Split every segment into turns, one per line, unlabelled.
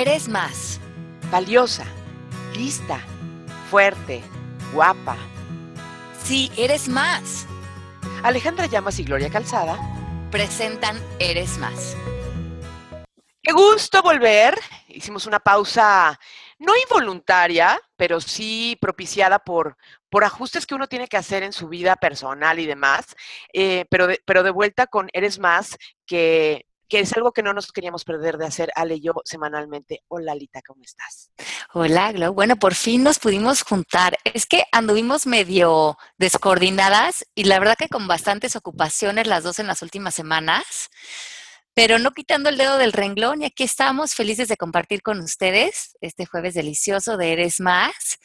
eres más.
Valiosa, lista, fuerte, guapa.
Sí, eres más.
Alejandra Llamas y Gloria Calzada
presentan Eres más.
Qué gusto volver. Hicimos una pausa no involuntaria, pero sí propiciada por, por ajustes que uno tiene que hacer en su vida personal y demás, eh, pero, de, pero de vuelta con Eres Más, que que es algo que no nos queríamos perder de hacer Ale y yo semanalmente. Hola Lita, ¿cómo estás?
Hola Glo, bueno, por fin nos pudimos juntar. Es que anduvimos medio descoordinadas y la verdad que con bastantes ocupaciones las dos en las últimas semanas, pero no quitando el dedo del renglón y aquí estamos felices de compartir con ustedes este jueves delicioso de Eres Más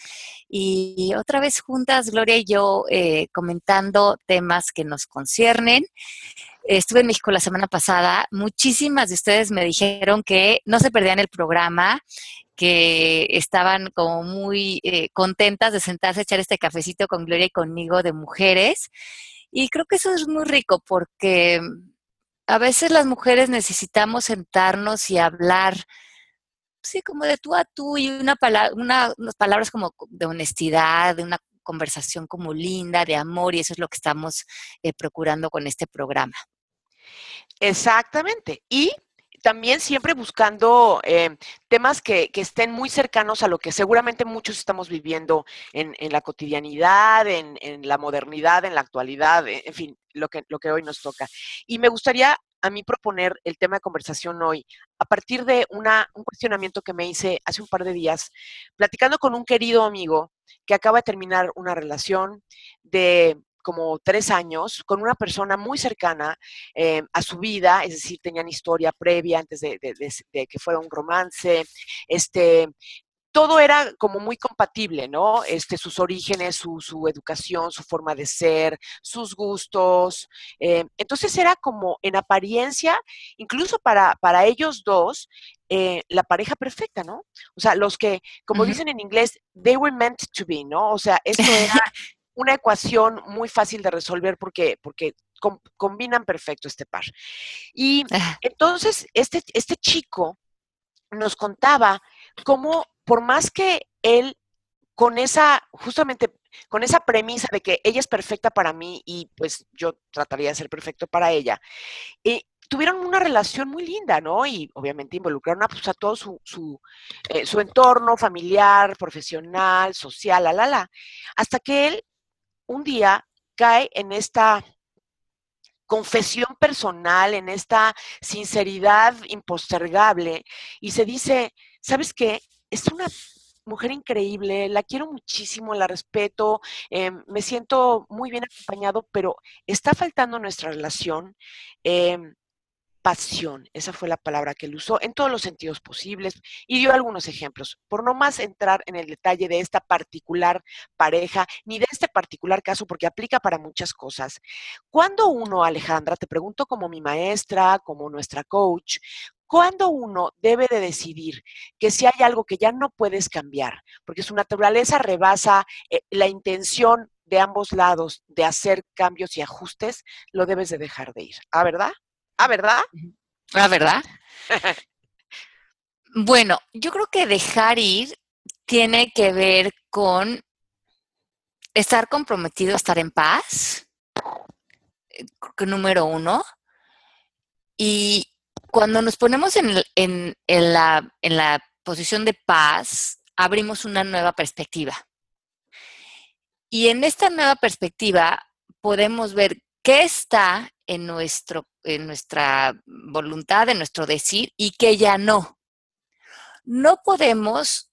y otra vez juntas Gloria y yo eh, comentando temas que nos conciernen estuve en México la semana pasada, muchísimas de ustedes me dijeron que no se perdían el programa, que estaban como muy eh, contentas de sentarse a echar este cafecito con Gloria y conmigo de mujeres. Y creo que eso es muy rico porque a veces las mujeres necesitamos sentarnos y hablar, sí, como de tú a tú y una palabra, unas palabras como de honestidad, de una conversación como linda, de amor, y eso es lo que estamos eh, procurando con este programa.
Exactamente. Y también siempre buscando eh, temas que, estén muy cercanos a lo que seguramente muchos estamos viviendo en, la cotidianidad, en, la modernidad, en la actualidad, en fin, lo que hoy nos toca. Y me gustaría a mí proponer el tema de conversación hoy a partir de una, un cuestionamiento que me hice hace un par de días, platicando con un querido amigo que acaba de terminar una relación de como tres años con una persona muy cercana eh, a su vida, es decir, tenían historia previa antes de, que fuera un romance, este, todo era como muy compatible, ¿no? Este, sus orígenes, su, educación, su forma de ser, sus gustos. Eh, entonces era como en apariencia, incluso para, para ellos dos, eh, la pareja perfecta, ¿no? O sea, los que, como dicen en inglés, they were meant to be, ¿no? O sea, esto era una ecuación muy fácil de resolver porque, porque combinan perfecto este par. Y ah. entonces este, este chico nos contaba cómo por más que él con esa, justamente con esa premisa de que ella es perfecta para mí y pues yo trataría de ser perfecto para ella, eh, tuvieron una relación muy linda, ¿no? Y obviamente involucraron a, pues, todo su, su, eh, su entorno familiar, profesional, social, la, la, la, hasta que él un día cae en esta confesión personal, en esta sinceridad impostergable y se dice, ¿sabes qué? Es una mujer increíble, la quiero muchísimo, la respeto, em, me siento muy bien acompañado, pero está faltando nuestra relación. Em, pasión, esa fue la palabra que él usó en todos los sentidos posibles y dio algunos ejemplos. Por no más entrar en el detalle de esta particular pareja ni de este particular caso, porque aplica para muchas cosas. Cuando uno, Alejandra, te pregunto como mi maestra, como nuestra coach, ¿Cuándo uno debe de decidir que si hay algo que ya no puedes cambiar, porque su naturaleza rebasa eh, la intención de ambos lados de hacer cambios y ajustes, lo debes de dejar de ir? ¿Ah, verdad? Ah, ¿verdad?
Ah, ¿verdad? bueno, yo creo que dejar ir tiene que ver con estar comprometido a estar en paz, eh, número uno. Y cuando nos ponemos en, la, en la posición de paz, abrimos una nueva perspectiva. Y en esta nueva perspectiva podemos ver qué está en, en nuestra voluntad, en nuestro decir y qué ya no. No podemos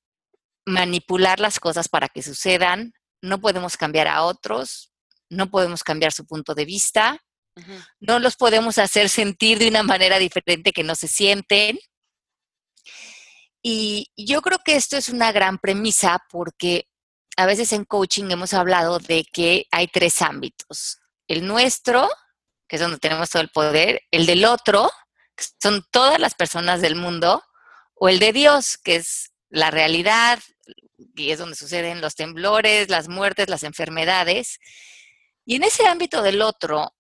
manipular las cosas para que sucedan, no podemos cambiar a otros, no podemos cambiar su punto de vista, no los podemos hacer sentir de una manera diferente que no se sienten. Y yo creo que esto es una gran premisa porque a veces en coaching hemos hablado de que hay tres ámbitos el nuestro, que es donde tenemos todo el poder, el del otro, que son todas las personas del mundo, o el de Dios, que es la realidad, y es donde suceden los temblores, las muertes, las enfermedades. Y en ese ámbito del otro,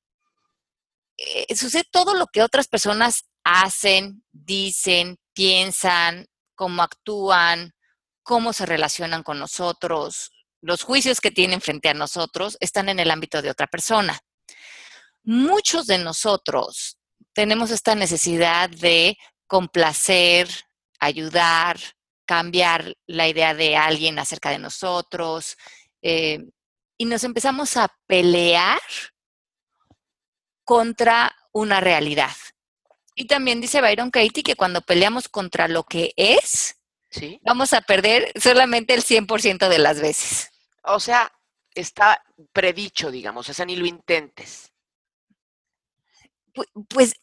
eh, sucede todo lo que otras personas hacen, dicen, piensan, cómo actúan, cómo se relacionan con nosotros, los juicios que tienen frente a nosotros están en el ámbito de otra persona. Muchos de nosotros tenemos esta necesidad de complacer, ayudar, cambiar la idea de alguien acerca de nosotros, eh, y nos empezamos a pelear contra una realidad. Y también dice Byron Katie que cuando peleamos contra lo que es, vamos a perder solamente el 100% de las veces.
O sea, está predicho, digamos, o sea, ni lo intentes.
Pues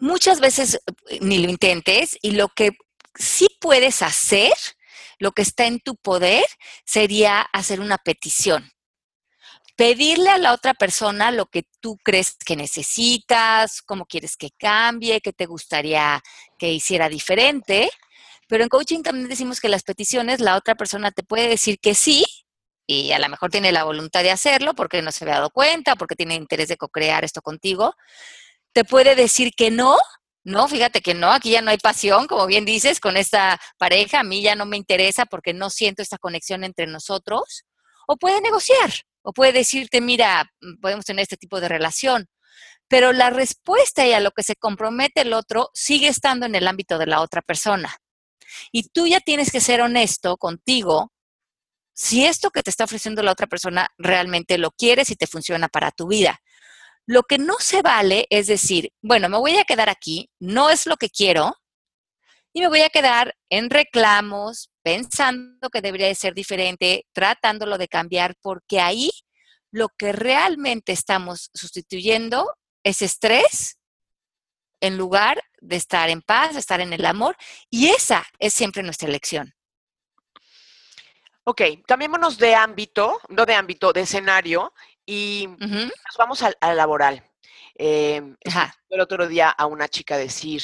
muchas veces eh, ni lo intentes y lo que sí puedes hacer, lo que está en tu poder, sería hacer una petición pedirle a la otra persona lo que tú crees que necesitas, cómo quieres que cambie, qué te gustaría que hiciera diferente. Pero en coaching también decimos que las peticiones, la otra persona te puede decir que sí, y a lo mejor tiene la voluntad de hacerlo porque no se había dado cuenta, porque tiene interés de co-crear esto contigo. Te puede decir que no, no, fíjate que no, aquí ya no hay pasión, como bien dices, con esta pareja, a mí ya no me interesa porque no siento esta conexión entre nosotros. O puede negociar, o puede decirte, mira, mm, podemos tener este tipo de relación, pero la respuesta y a lo que se compromete el otro sigue estando en el ámbito de la otra persona. Y tú ya tienes que ser honesto contigo si esto que te está ofreciendo la otra persona realmente lo quieres y te funciona para tu vida. Lo que no se vale es decir, bueno, me voy a quedar aquí, no es lo que quiero, y me voy a quedar en reclamos, pensando que debería de ser diferente, tratándolo de cambiar, porque ahí lo que realmente estamos sustituyendo es estrés en lugar de estar en paz, de estar en el amor, y esa es siempre nuestra elección.
Ok, cambiémonos de ámbito, no de ámbito, de escenario, y nos vamos al, laboral. Eh, el otro día a una chica decir,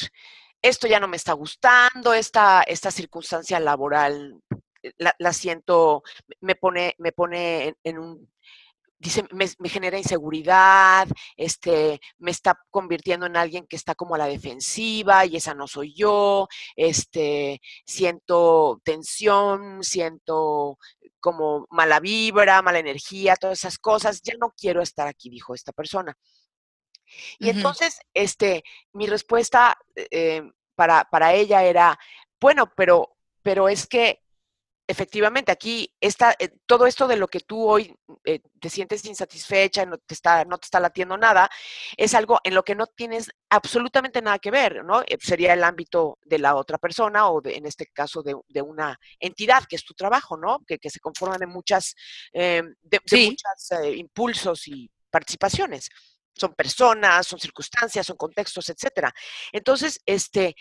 esto ya no me está gustando, esta, esta circunstancia laboral eh, la, siento, me pone, me pone en, un dice, me, genera inseguridad, este, me está convirtiendo en alguien que está como a la defensiva y esa no soy yo, este, siento tensión, siento como mala vibra, mala energía, todas esas cosas, ya no quiero estar aquí, dijo esta persona. Y entonces, este, mi respuesta eh, para, para, ella era, bueno, pero, pero es que efectivamente aquí está eh, todo esto de lo que tú hoy eh, te sientes insatisfecha, no te está, no te está latiendo nada, es algo en lo que no tienes absolutamente nada que ver, ¿no? sería el ámbito de la otra persona o en este caso de, una entidad que es tu trabajo, ¿no? Que, se conforma de muchas, de, muchos impulsos y participaciones son personas, son circunstancias, son contextos, etcétera. Entonces, este,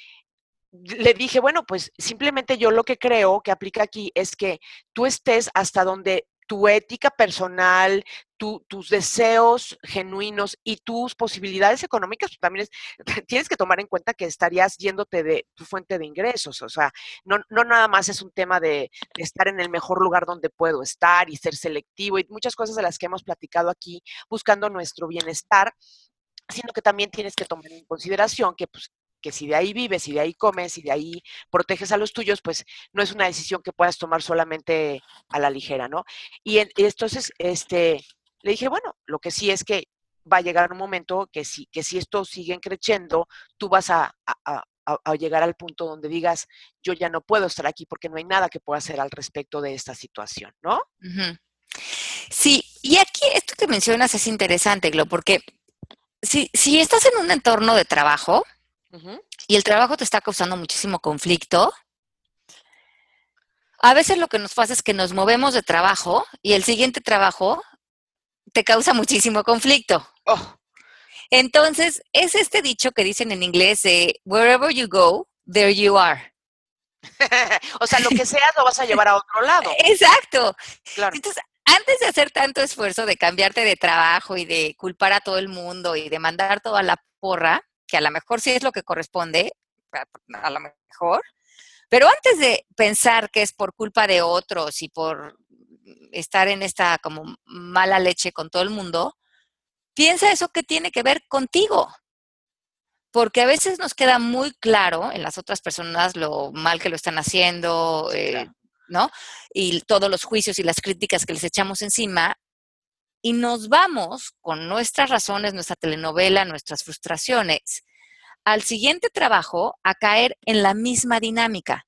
le dije, bueno, pues simplemente yo lo que creo que aplica aquí es que tú estés hasta donde tu ética personal, tus deseos genuinos y tus posibilidades económicas, pues, también tienes que tomar en cuenta que estarías yéndote de tu fuente de ingresos. O sea, no, no nada más es un tema de, de, estar en el mejor lugar donde puedo estar y ser selectivo y muchas cosas de las que hemos platicado aquí buscando nuestro bienestar sino que también tienes que tomar en consideración que pues, si de ahí vives y de ahí comes y de ahí proteges a los tuyos, pues no es una decisión que puedas tomar solamente a la ligera, ¿no? Y, entonces, este, le dije, bueno, lo que sí es que va a llegar un momento que si, que si esto sigue creciendo, tú vas a, llegar al punto donde digas, yo ya no puedo estar aquí porque no hay nada que pueda hacer al respecto de esta situación, ¿no?
Sí, y aquí esto que mencionas es interesante, Glo, porque si, si estás en un entorno de trabajo, y el trabajo te está causando muchísimo conflicto, a veces lo que nos pasa es que nos movemos de trabajo y el siguiente trabajo te causa muchísimo conflicto. Oh. Entonces, es este dicho que dicen en inglés de wherever you go, there you are.
o sea, lo que seas lo vas a llevar a otro lado.
Exacto. Entonces, antes de hacer tanto esfuerzo de cambiarte de trabajo y de culpar a todo el mundo y de mandar toda la porra, que a lo mejor sí es lo que corresponde, a lo mejor, pero antes de pensar que es por culpa de otros y por estar en esta como mala leche con todo el mundo, piensa eso que tiene que ver contigo. porque a veces nos queda muy claro en las otras personas lo mal que lo están haciendo, eh, ¿no? Y todos los juicios y las críticas que les echamos encima, y nos vamos con nuestras razones, nuestra telenovela, nuestras frustraciones, al siguiente trabajo a caer en la misma dinámica,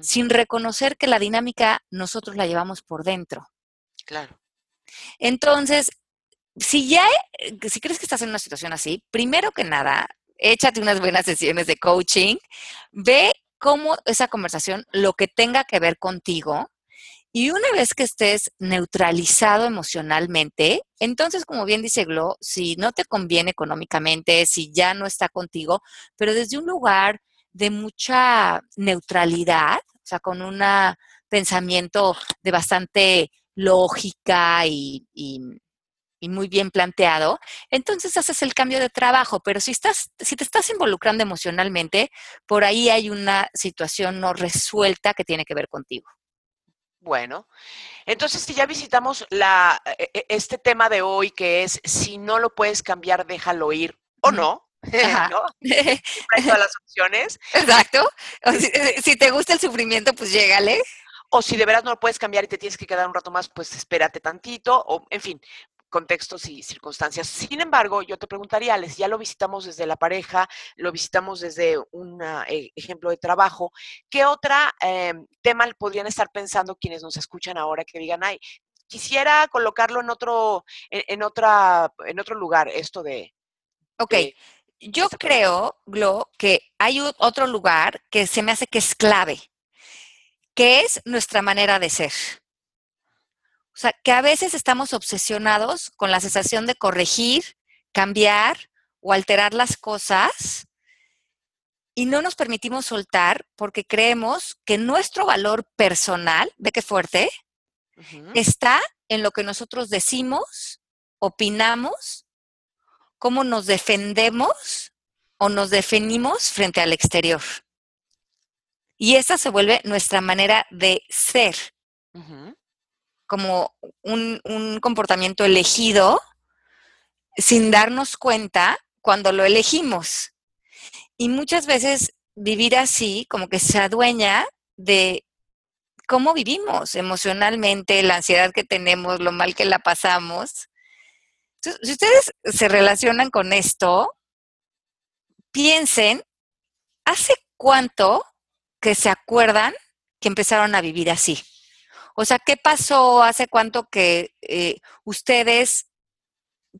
sin reconocer que la dinámica nosotros la llevamos por dentro.
Claro.
Entonces, si ya, eh, si crees que estás en una situación así, primero que nada, échate unas buenas sesiones de coaching, ve cómo esa conversación, lo que tenga que ver contigo, y una vez que estés neutralizado emocionalmente, entonces, como bien dice Glo, si no te conviene económicamente, si ya no está contigo, pero desde un lugar de mucha neutralidad, o sea, con un pensamiento de bastante lógica y, muy bien planteado, entonces haces el cambio de trabajo, pero si estás si te estás involucrando emocionalmente, por ahí hay una situación no resuelta que tiene que ver contigo.
Bueno, entonces si ya visitamos la, e, e, este tema de hoy que es si no lo puedes cambiar, déjalo ir o no. ¿no? Hay todas las opciones.
Exacto. Si, si, te gusta el sufrimiento, pues llégale.
O si de veras no lo puedes cambiar y te tienes que quedar un rato más, pues espérate tantito. O, en fin, contextos y circunstancias. Sin embargo, yo te preguntaría, Alex, ya lo visitamos desde la pareja, lo visitamos desde un eh, ejemplo de trabajo, ¿qué otra em, tema podrían estar pensando quienes nos escuchan ahora que digan, ay, quisiera colocarlo en otro, en, otra, en otro lugar, esto de...
Ok. yo creo, Glo, que hay otro lugar que se me hace que es clave, que es nuestra manera de ser. O sea, que a veces estamos obsesionados con la sensación de corregir, cambiar o alterar las cosas y no nos permitimos soltar porque creemos que nuestro valor personal, ve qué fuerte, está en lo que nosotros decimos, opinamos, cómo nos defendemos o nos definimos frente al exterior. Y esa se vuelve nuestra manera de ser como un, comportamiento elegido sin darnos cuenta cuando lo elegimos. Y muchas veces vivir así, como que se adueña de cómo vivimos emocionalmente, la ansiedad que tenemos, lo mal que la pasamos. si ustedes se relacionan con esto, piensen, ¿hace cuánto que se acuerdan que empezaron a vivir así? O sea, ¿qué pasó? ¿Hace cuánto que eh, ustedes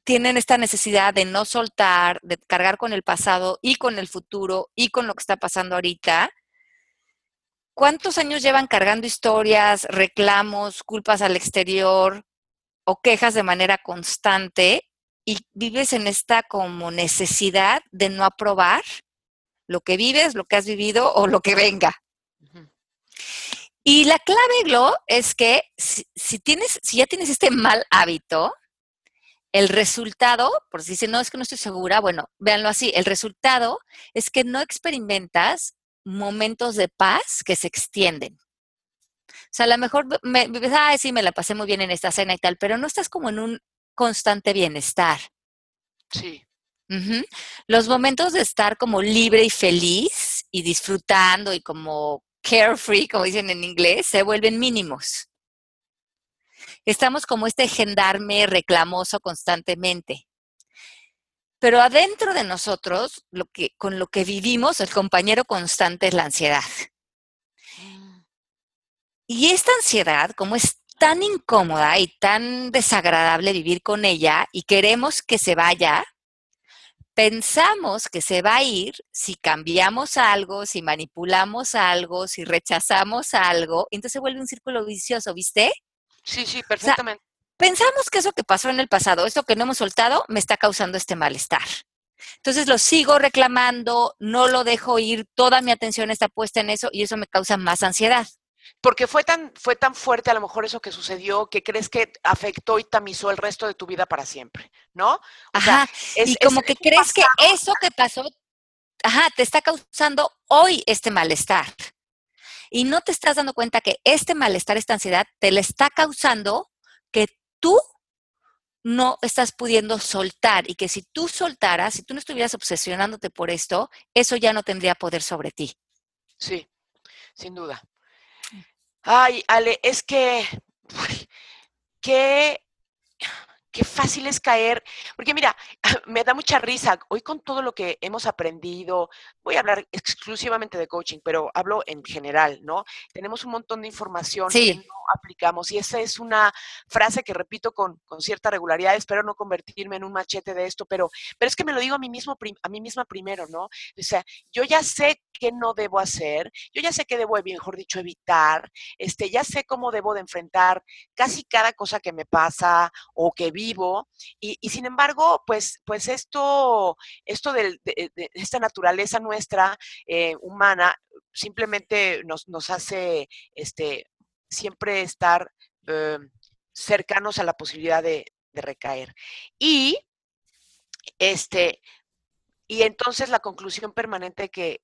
tienen esta necesidad de no soltar, de cargar con el pasado y con el futuro y con lo que está pasando ahorita? ¿Cuántos años llevan cargando historias, reclamos, culpas al exterior o quejas de manera constante y vives en esta como necesidad de no aprobar lo que vives, lo que has vivido o lo que venga? Y la clave, Glo, es que si, tienes, si ya tienes este mal hábito, el resultado, por si dicen, no, es que no estoy segura, bueno, véanlo así, el resultado es que no experimentas momentos de paz que se extienden. O sea, a lo mejor me, ah, sí, me la pasé muy bien en esta cena y tal, pero no estás como en un constante bienestar.
Sí.
Los momentos de estar como libre y feliz y disfrutando y como carefree, como dicen en inglés, se vuelven mínimos. Estamos como este gendarme reclamoso constantemente. Pero adentro de nosotros, con lo que vivimos, el compañero constante es la ansiedad. Y esta ansiedad, como es tan incómoda y tan desagradable vivir con ella y queremos que se vaya, pensamos que se va a ir si cambiamos algo, si manipulamos algo, si rechazamos algo, entonces se vuelve un círculo vicioso, ¿viste?
Sí, sí, perfectamente.
pensamos que eso que pasó en el pasado, esto que no hemos soltado, me está causando este malestar. Entonces lo sigo reclamando, no lo dejo ir, toda mi atención está puesta en eso y eso me causa más ansiedad.
Porque fue tan, fue tan fuerte a lo mejor eso que sucedió que crees que afectó y tamizó el resto de tu vida para siempre, ¿no?
ajá, y como que crees que eso que pasó, ajá, te está causando hoy este malestar. Y no te estás dando cuenta que este malestar, esta ansiedad, te le está causando que tú no estás pudiendo soltar y que si tú soltaras, si tú no estuvieras obsesionándote por esto, eso ya no tendría poder sobre ti.
Sí, sin duda. Ay, Ale, es que, qué qué fácil es caer, porque mira, me da mucha risa, hoy con todo lo que hemos aprendido, voy a hablar exclusivamente de coaching, pero hablo en general, ¿no? Tenemos un montón de información que no aplicamos y esa es una frase que repito con, cierta regularidad, espero no convertirme en un machete de esto, pero, pero es que me lo digo a mí, mismo, a mí misma primero, ¿no? O sea, yo ya sé qué no debo hacer, yo ya sé qué debo, mejor dicho, evitar, este, ya sé cómo debo de enfrentar casi cada cosa que me pasa o que vivo, y, sin embargo, pues, pues esto, esto de, esta naturaleza nuestra eh, humana simplemente nos, nos hace este, siempre estar eh, cercanos a la posibilidad de, recaer. Y este, y entonces la conclusión permanente que,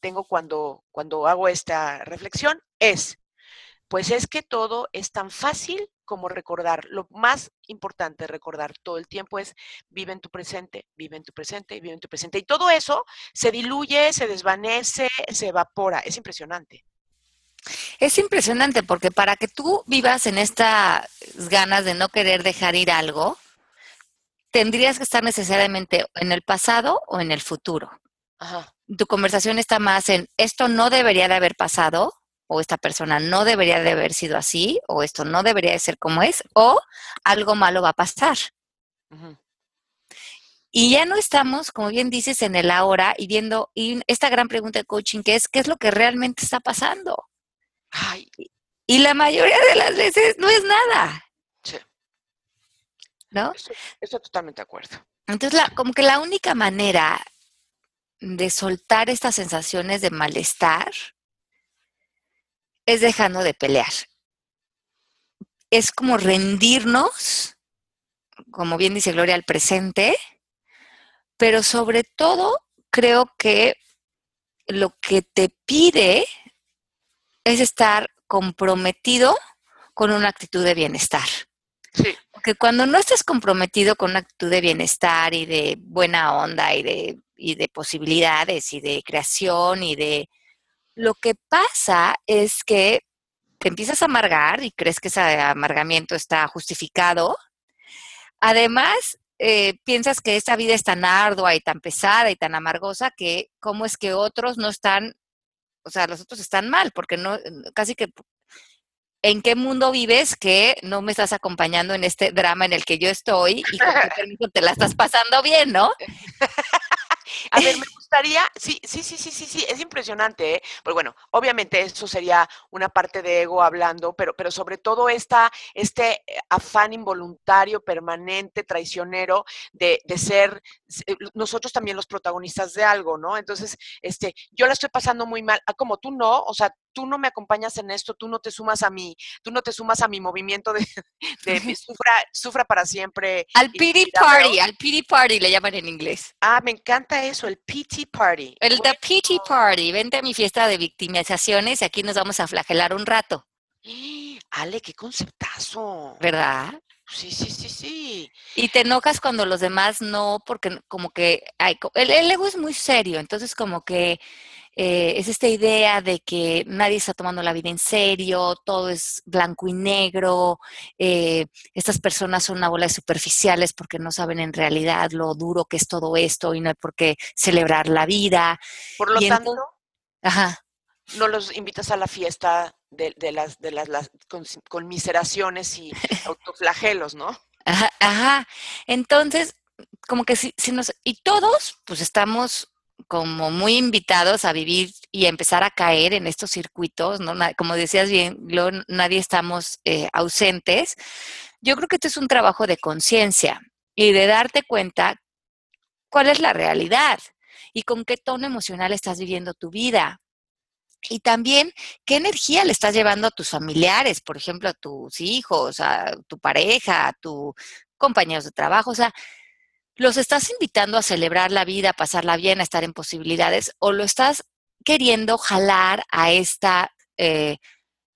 tengo cuando, cuando hago esta reflexión es, pues es que todo es tan fácil como recordar. Lo más importante recordar todo el tiempo es vive en tu presente, vive en tu presente, vive en tu presente. Y todo eso se diluye, se desvanece, se evapora. Es impresionante.
Es impresionante porque para que tú vivas en estas ganas de no querer dejar ir algo, tendrías que estar necesariamente en el pasado o en el futuro. Tu conversación está más en esto no debería de haber pasado, o esta persona no debería de haber sido así, o esto no debería de ser como es, o algo malo va a pasar. Y ya no estamos, como bien dices, en el ahora y viendo y esta gran pregunta de coaching que es, ¿qué es lo que realmente está pasando? Y la mayoría de las veces no es nada. ¿no?
Estoy, totalmente de acuerdo.
Entonces, la, como que la única manera de soltar estas sensaciones de malestar es dejando de pelear. Es como rendirnos, como bien dice Gloria, al presente, pero sobre todo creo que lo que te pide es estar comprometido con una actitud de bienestar.
Sí.
Porque cuando no estás comprometido con una actitud de bienestar y de buena onda y de, y de posibilidades y de creación y de... Lo que pasa es que te empiezas a amargar y crees que ese amargamiento está justificado. Además, eh, piensas que esta vida es tan ardua y tan pesada y tan amargosa que cómo es que otros no están, o sea, los otros están mal, porque no, casi que en qué mundo vives que no me estás acompañando en este drama en el que yo estoy y con qué permiso te la estás pasando bien, ¿no?
A ver, me gustaría, sí, sí, sí, sí, sí, sí, es impresionante, ¿eh? Pues bueno, obviamente eso sería una parte de ego hablando, pero, pero sobre todo esta, este afán involuntario, permanente, traicionero de, de ser eh, nosotros también los protagonistas de algo, ¿no? Entonces, este, yo la estoy pasando muy mal, ah, como tú no, o sea, tú no me acompañas en esto, tú no te sumas a mí, tú no te sumas a mi movimiento de, de sufra, sufra para siempre.
Al pity party, al pity party le llaman en inglés.
Ah, me encanta eso, el pity party.
El the pity party, vente a mi fiesta de victimizaciones y aquí nos vamos a flagelar un rato.
Ale, qué conceptazo.
¿Verdad?
Sí, sí, sí, sí.
Y te enojas cuando los demás no, porque como que hay, el, el ego es muy serio, entonces como que eh, es esta idea de que nadie está tomando la vida en serio, todo es blanco y negro, eh, estas personas son una bola de superficiales porque no saben en realidad lo duro que es todo esto y no hay por qué celebrar la vida.
Por lo tanto, ajá. no los invitas a la fiesta de, las, de las, las conmiseraciones y autoflagelos, ¿no?
Ajá, ajá. Entonces, como que si, si nos, y todos, pues estamos como muy invitados a vivir y a empezar a caer en estos circuitos, ¿no? Como decías bien, nadie estamos eh, ausentes. Yo creo que esto es un trabajo de conciencia y de darte cuenta cuál es la realidad y con qué tono emocional estás viviendo tu vida. Y también qué energía le estás llevando a tus familiares, por ejemplo, a tus hijos, a tu pareja, a tus compañeros de trabajo. O sea, ¿los estás invitando a celebrar la vida, a pasarla bien, a estar en posibilidades? ¿O lo estás queriendo jalar a esta eh,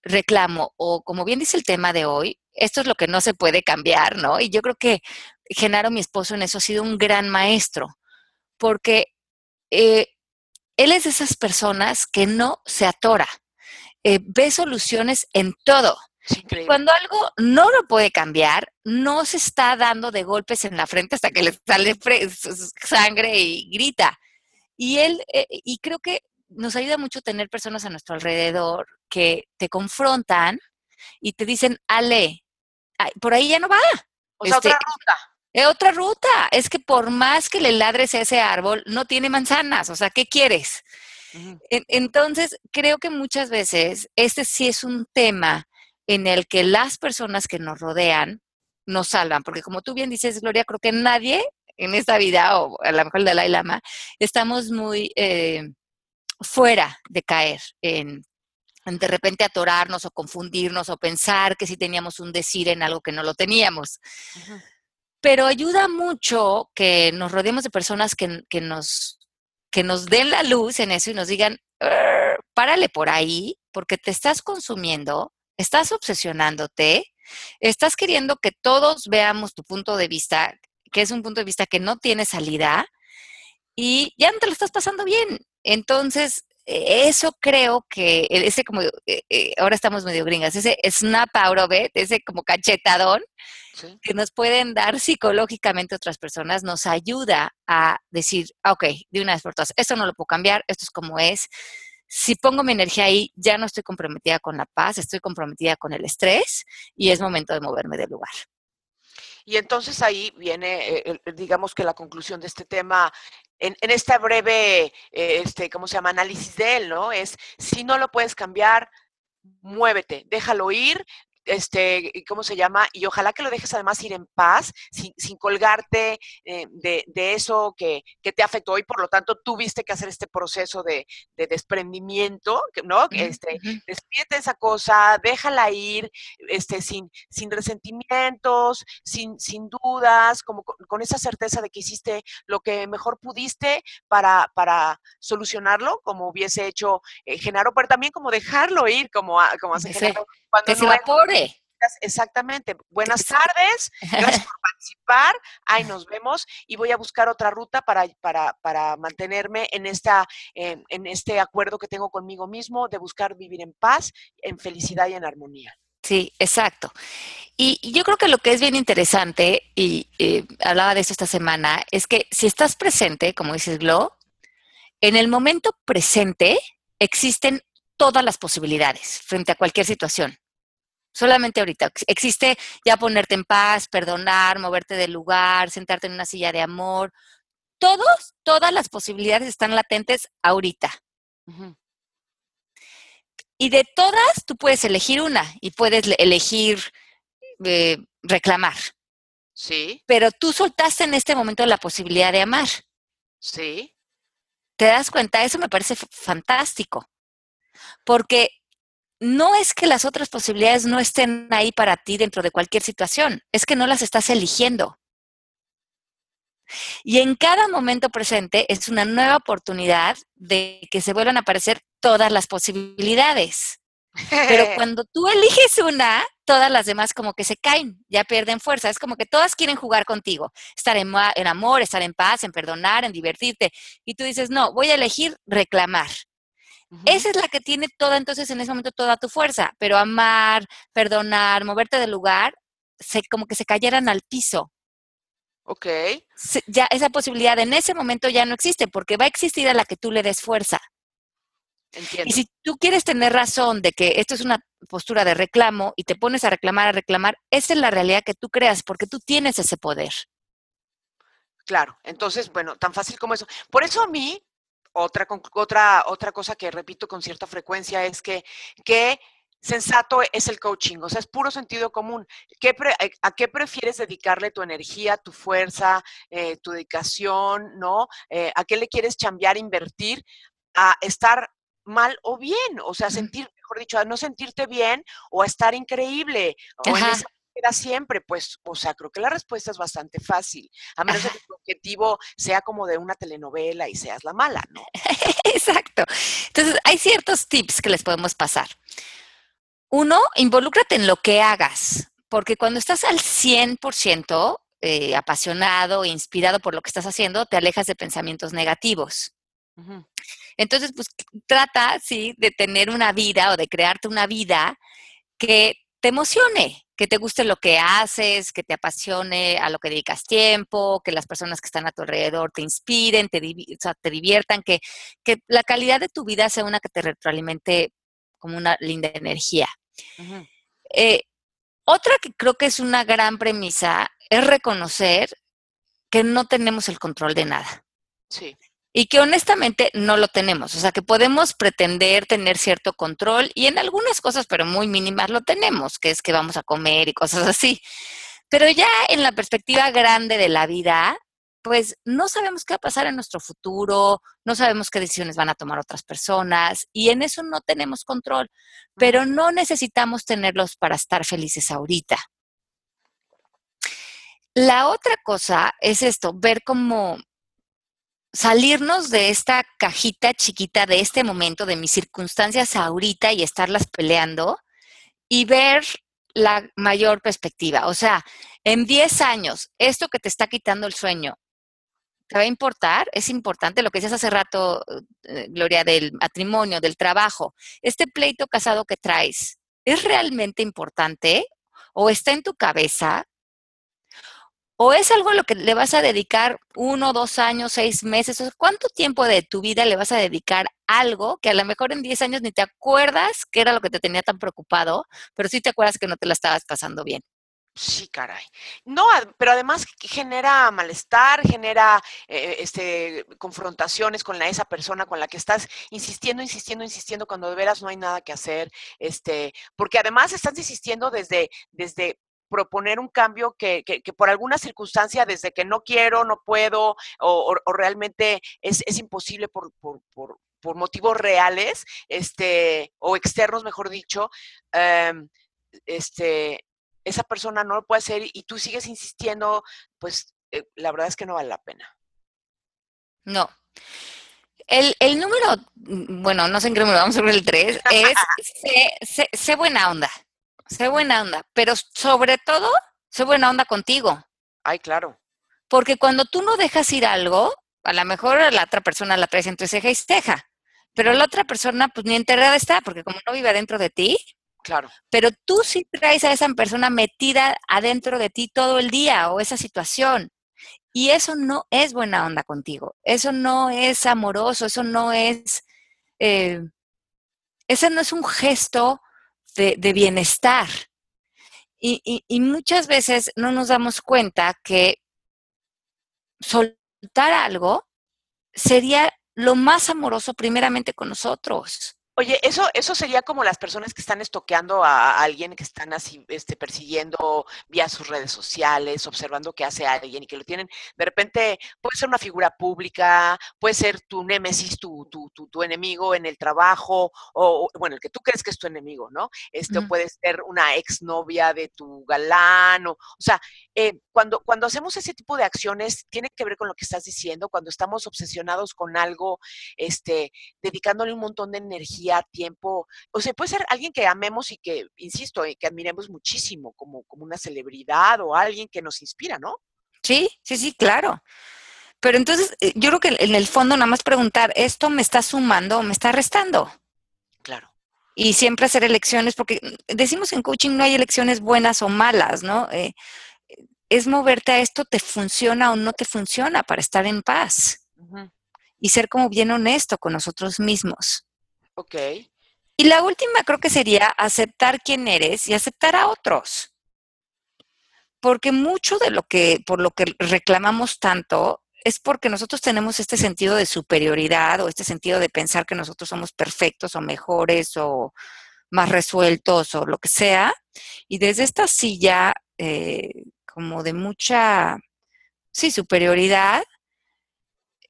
reclamo? O como bien dice el tema de hoy, esto es lo que no se puede cambiar, ¿no? Y yo creo que Genaro, mi esposo, en eso ha sido un gran maestro, porque eh, él es de esas personas que no se atora, eh, ve soluciones en todo. Cuando algo no lo puede cambiar, no se está dando de golpes en la frente hasta que le sale sangre y grita. Y él, eh, y creo que nos ayuda mucho tener personas a nuestro alrededor que te confrontan y te dicen, Ale, por ahí ya no va.
O sea, otra este, ruta.
Es otra ruta. Es que por más que le ladres a ese árbol, no tiene manzanas. O sea, ¿qué quieres? Entonces, creo que muchas veces este sí es un tema en el que las personas que nos rodean nos salvan, porque como tú bien dices, Gloria, creo que nadie en esta vida, o a lo mejor el Dalai Lama, estamos muy eh, fuera de caer en, de repente atorarnos o confundirnos o pensar que sí teníamos un decir en algo que no lo teníamos. Pero ayuda mucho que nos rodeemos de personas que, que, nos, que nos den la luz en eso y nos digan, párale por ahí, porque te estás consumiendo, estás obsesionándote, estás queriendo que todos veamos tu punto de vista, que es un punto de vista que no tiene salida, y ya no te lo estás pasando bien. Entonces, e, eso creo que e, ese como, e, ahora estamos medio gringas, ese snap out of it, ese como cachetadón que nos pueden dar psicológicamente otras personas, nos ayuda a decir, ah, ok, de una vez por todas, esto no lo puedo cambiar, esto es como es. Si pongo mi energía ahí, ya no estoy comprometida con la paz, estoy comprometida con el estrés y es momento de moverme del lugar.
Y entonces ahí viene, eh, digamos que la conclusión de este tema, en, esta breve, eh, este, ¿cómo se llama? Análisis de él, ¿no? Es, si no lo puedes cambiar, muévete, déjalo ir, este, ¿cómo se llama? Y ojalá que lo dejes además ir en paz, sin, colgarte eh, de, eso que, te afectó y por lo tanto tuviste que hacer este proceso de, desprendimiento, ¿no? Este, Despídete esa cosa, déjala ir, este, sin, sin resentimientos, sin, sin dudas, como con, esa certeza de que hiciste lo que mejor pudiste para, para solucionarlo, como hubiese hecho eh, Genaro, pero también como dejarlo ir, como, como hace Genaro
que se evapore.
Exactamente. Buenas tardes, gracias por participar. Ahí nos vemos y voy a buscar otra ruta para, para, para mantenerme en, esta, en, este acuerdo que tengo conmigo mismo de buscar vivir en paz, en felicidad y en armonía.
Sí, exacto. Y, yo creo que lo que es bien interesante, y eh, hablaba de eso esta semana, es que si estás presente, como dices Glo, en el momento presente existen todas las posibilidades frente a cualquier situación solamente ahorita. Existe ya ponerte en paz, perdonar, moverte del lugar, sentarte en una silla de amor. Todos, todas las posibilidades están latentes ahorita. Y de todas, tú puedes elegir una y puedes elegir eh, reclamar.
Sí.
Pero tú soltaste en este momento la posibilidad de amar.
Sí.
¿Te das cuenta? Eso me parece fantástico. Porque no es que las otras posibilidades no estén ahí para ti dentro de cualquier situación, es que no las estás eligiendo. Y en cada momento presente es una nueva oportunidad de que se vuelvan a aparecer todas las posibilidades. Pero cuando tú eliges una, todas las demás como que se caen, ya pierden fuerza. Es como que todas quieren jugar contigo, estar en, en amor, estar en paz, en perdonar, en divertirte. Y tú dices, no, voy a elegir reclamar. Esa es la que tiene toda, entonces, en ese momento, toda tu fuerza. Pero amar, perdonar, moverte del lugar, se, como que se cayeran al piso.
Ok.
ya esa posibilidad en ese momento ya no existe, porque va a existir a la que tú le des fuerza.
Entiendo.
Y si tú quieres tener razón de que esto es una postura de reclamo y te pones a reclamar, a reclamar, esa es la realidad que tú creas, porque tú tienes ese poder.
Claro, entonces, bueno, tan fácil como eso. Por eso a mí, otra, otra, otra cosa que repito con cierta frecuencia es que, que sensato es el coaching, o sea, es puro sentido común. ¿Qué eh, ¿A qué prefieres dedicarle tu energía, tu fuerza, eh, tu dedicación, ¿no? Eh, ¿A qué le quieres chambear, invertir? A estar mal o bien, o sea, sentir, mejor dicho, a no sentirte bien o a estar increíble, o en esa queda siempre? Pues, o sea, creo que la respuesta es bastante fácil, a menos que tu objetivo sea como de una telenovela y seas la mala, ¿no?
Exacto. Entonces, hay ciertos tips que les podemos pasar. Uno, involúcrate en lo que hagas, porque cuando estás al 100% eh, apasionado e inspirado por lo que estás haciendo, te alejas de pensamientos negativos. Entonces, pues trata, sí, de tener una vida o de crearte una vida que te emocione, que te guste lo que haces, que te apasione a lo que dedicas tiempo, que las personas que están a tu alrededor te inspiren, te, te diviertan, que, que, la calidad de tu vida sea una que te retroalimente como una linda energía. Eh, otra que creo que es una gran premisa es reconocer que no tenemos el control de nada.
Sí
y que honestamente no lo tenemos. O sea, que podemos pretender tener cierto control y en algunas cosas, pero muy mínimas, lo tenemos, que es que vamos a comer y cosas así. Pero ya en la perspectiva grande de la vida, pues no sabemos qué va a pasar en nuestro futuro, no sabemos qué decisiones van a tomar otras personas y en eso no tenemos control, pero no necesitamos tenerlos para estar felices ahorita. La otra cosa es esto, ver cómo salirnos de esta cajita chiquita de este momento, de mis circunstancias ahorita y estarlas peleando y ver la mayor perspectiva. O sea, en 10 años, esto que te está quitando el sueño, ¿te va a importar? Es importante lo que decías hace rato, eh, Gloria, del matrimonio, del trabajo. Este pleito casado que traes, ¿es realmente importante? ¿O está en tu cabeza? ¿O es algo a lo que le vas a dedicar uno, dos años, seis meses? ¿Cuánto tiempo de tu vida le vas a dedicar algo que a lo mejor en diez años ni te acuerdas que era lo que te tenía tan preocupado, pero sí te acuerdas que no te la estabas pasando bien?
Sí, caray. No, pero además genera malestar, genera eh, este, confrontaciones con la, esa persona con la que estás insistiendo, insistiendo, insistiendo cuando de veras no hay nada que hacer, este, porque además estás insistiendo desde, desde proponer un cambio que, por alguna circunstancia, desde que no quiero, no puedo, o, realmente es, imposible por, motivos reales, este, o externos, mejor dicho, em, este, esa persona no lo puede hacer y tú sigues insistiendo, pues eh, la verdad es que no vale la pena.
No. El, número, mm, bueno, no sé en qué número, vamos a ver el 3, es sé buena onda. Sé buena onda, pero sobre todo, sé buena onda contigo.
Ay, claro.
Porque cuando tú no dejas ir algo, a lo mejor la otra persona la traes entre ceja y ceja, pero la otra persona pues ni enterrada está, porque como no vive adentro de ti,
Claro.
Pero tú sí traes a esa persona metida adentro de ti todo el día o esa situación. Y eso no es buena onda contigo. Eso no es amoroso. Eso no es. Eh, ese no es un gesto de, bienestar. Y, y, muchas veces no nos damos cuenta que soltar algo sería lo más amoroso primeramente con nosotros.
Oye, eso, eso sería como las personas que están estoqueando a, alguien, que están así, este, persiguiendo vía sus redes sociales, observando qué hace alguien y que lo tienen. De repente puede ser una figura pública, puede ser tu némesis, tu, tu, tu, enemigo en el trabajo, o, bueno, el que tú crees que es tu enemigo, ¿no? Este, puede ser una exnovia de tu galán, o, o sea, eh, cuando, cuando hacemos ese tipo de acciones, tiene que ver con lo que estás diciendo, cuando estamos obsesionados con algo, este, dedicándole un montón de energía, tiempo, o sea, puede ser alguien que amemos y que, insisto, que admiremos muchísimo, como, como una celebridad o alguien que nos inspira, ¿no?
Sí, sí, sí, claro. Pero entonces, eh, yo creo que en el fondo nada más preguntar, ¿esto me está sumando o me está restando?
Claro.
Y siempre hacer elecciones, porque decimos en coaching no hay elecciones buenas o malas, ¿no? Eh, es moverte a esto, te funciona o no te funciona para estar en paz. Y ser como bien honesto con nosotros mismos.
Ok.
Y la última creo que sería aceptar quién eres y aceptar a otros. Porque mucho de lo que, por lo que reclamamos tanto, es porque nosotros tenemos este sentido de superioridad o este sentido de pensar que nosotros somos perfectos o mejores o más resueltos o lo que sea. Y desde esta silla eh, como de mucha, sí, superioridad,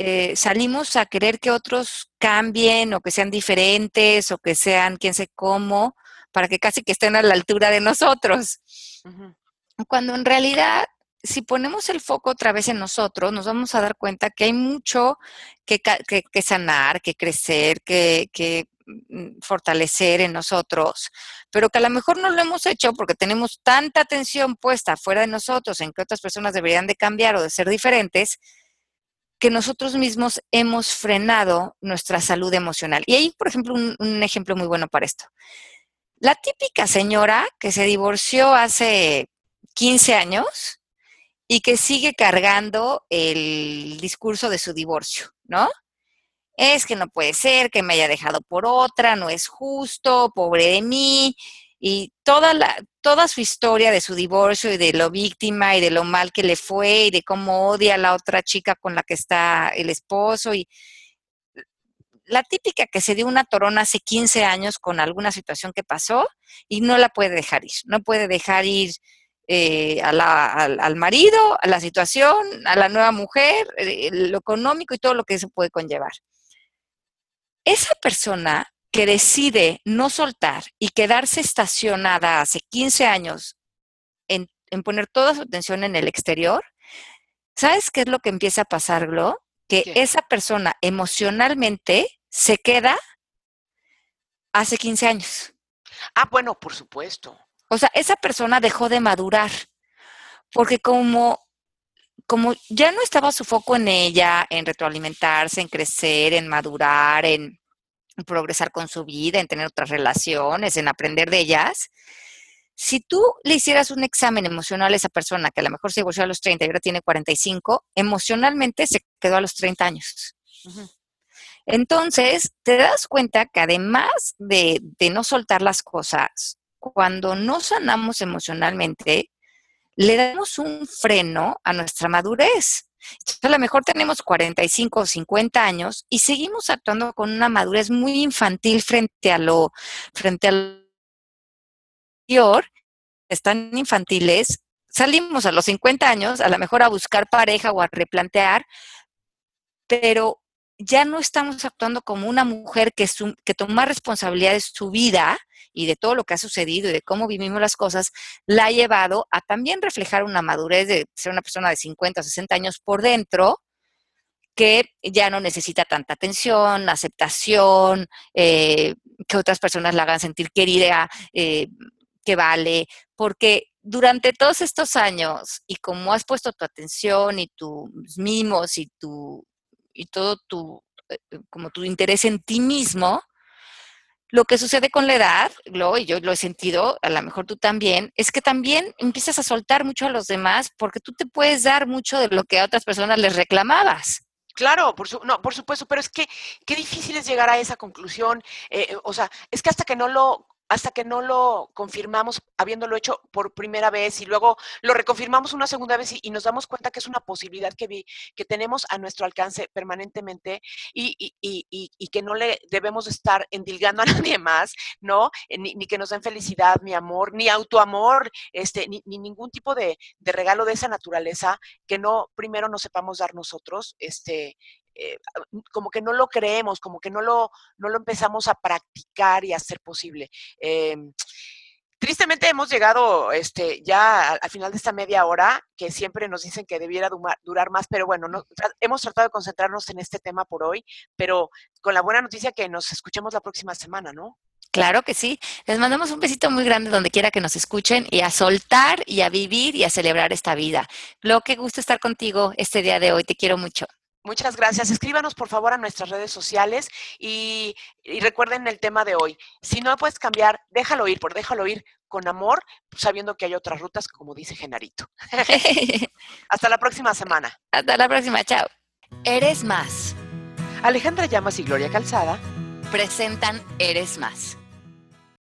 eh, salimos a querer que otros cambien o que sean diferentes o que sean quién sé cómo, para que casi que estén a la altura de nosotros. Cuando en realidad, si ponemos el foco otra vez en nosotros, nos vamos a dar cuenta que hay mucho que, sanar, que crecer, que, mm, fortalecer en nosotros, pero que a lo mejor no lo hemos hecho porque tenemos tanta atención puesta fuera de nosotros en que otras personas deberían de cambiar o de ser diferentes, que nosotros mismos hemos frenado nuestra salud emocional. Y hay, por ejemplo, un, un ejemplo muy bueno para esto. La típica señora que se divorció hace 15 años y que sigue cargando el discurso de su divorcio, ¿no? Es que no puede ser que me haya dejado por otra, no es justo, pobre de mí, y toda, la, toda su historia de su divorcio y de lo víctima y de lo mal que le fue y de cómo odia a la otra chica con la que está el esposo y la típica que se dio una torona hace 15 años con alguna situación que pasó y no la puede dejar ir, no puede dejar ir eh, al, marido, a la situación, a la nueva mujer, eh, lo económico y todo lo que se puede conllevar. Esa persona que decide no soltar y quedarse estacionada hace 15 años en, poner toda su atención en el exterior, ¿sabes qué es lo que empieza a pasar, Glo? Que esa persona emocionalmente se queda hace 15 años.
Ah, bueno, por supuesto.
O sea, esa persona dejó de madurar, porque como, como ya no estaba su foco en ella, en retroalimentarse, en crecer, en madurar, en progresar con su vida, en tener otras relaciones, en aprender de ellas, si tú le hicieras un examen emocional a esa persona que a lo mejor se divorció a los 30 y ahora tiene 45, emocionalmente se quedó a los 30 años. Entonces, te das cuenta que además de, de no soltar las cosas, cuando no sanamos emocionalmente, le damos un freno a nuestra madurez. A lo mejor tenemos 45 o 50 años y seguimos actuando con una madurez muy infantil frente a lo, frente al anterior, están infantiles, salimos a los 50 años, a lo mejor a buscar pareja o a replantear, pero ya no estamos actuando como una mujer que, toma responsabilidad de su vida y de todo lo que ha sucedido y de cómo vivimos las cosas, la ha llevado a también reflejar una madurez de ser una persona de 50 o 60 años por dentro, que ya no necesita tanta atención, aceptación, eh, que otras personas la hagan sentir querida, eh, que vale, porque durante todos estos años y como has puesto tu atención y tus mimos y tu y todo tu, eh, eh, como tu interés en ti mismo, lo que sucede con la edad, lo, y yo lo he sentido, a lo mejor tú también, es que también empiezas a soltar mucho a los demás porque tú te puedes dar mucho de lo que a otras personas les reclamabas.
Claro, por, su, no, por supuesto, pero es que qué difícil es llegar a esa conclusión. Eh, o sea, es que hasta que no lo hasta que no lo confirmamos habiéndolo hecho por primera vez y luego lo reconfirmamos una segunda vez y, nos damos cuenta que es una posibilidad que, que tenemos a nuestro alcance permanentemente y, que no le debemos estar endilgando a nadie más, ¿no? Eh, ni, que nos den felicidad, ni amor, ni autoamor, este, ni, ningún tipo de, de, regalo de esa naturaleza que no primero nos sepamos dar nosotros, este, eh, como que no lo creemos, como que no lo, no lo empezamos a practicar y a hacer posible. Em, tristemente hemos llegado este, ya al, final de esta media hora, que siempre nos dicen que debiera durar más, pero bueno, no, hemos tratado de concentrarnos en este tema por hoy, pero con la buena noticia que nos escuchemos la próxima semana, ¿no?
Claro que sí. Les mandamos un besito muy grande donde quiera que nos escuchen y a soltar y a vivir y a celebrar esta vida. Lo que gusta estar contigo este día de hoy. Te quiero mucho.
Muchas gracias. Escríbanos por favor a nuestras redes sociales y, recuerden el tema de hoy. Si no puedes cambiar, déjalo ir, por déjalo ir con amor, sabiendo que hay otras rutas, como dice Genarito. Hasta la próxima semana.
Hasta la próxima, chao. Eres más.
Alejandra Llamas y Gloria Calzada
presentan Eres más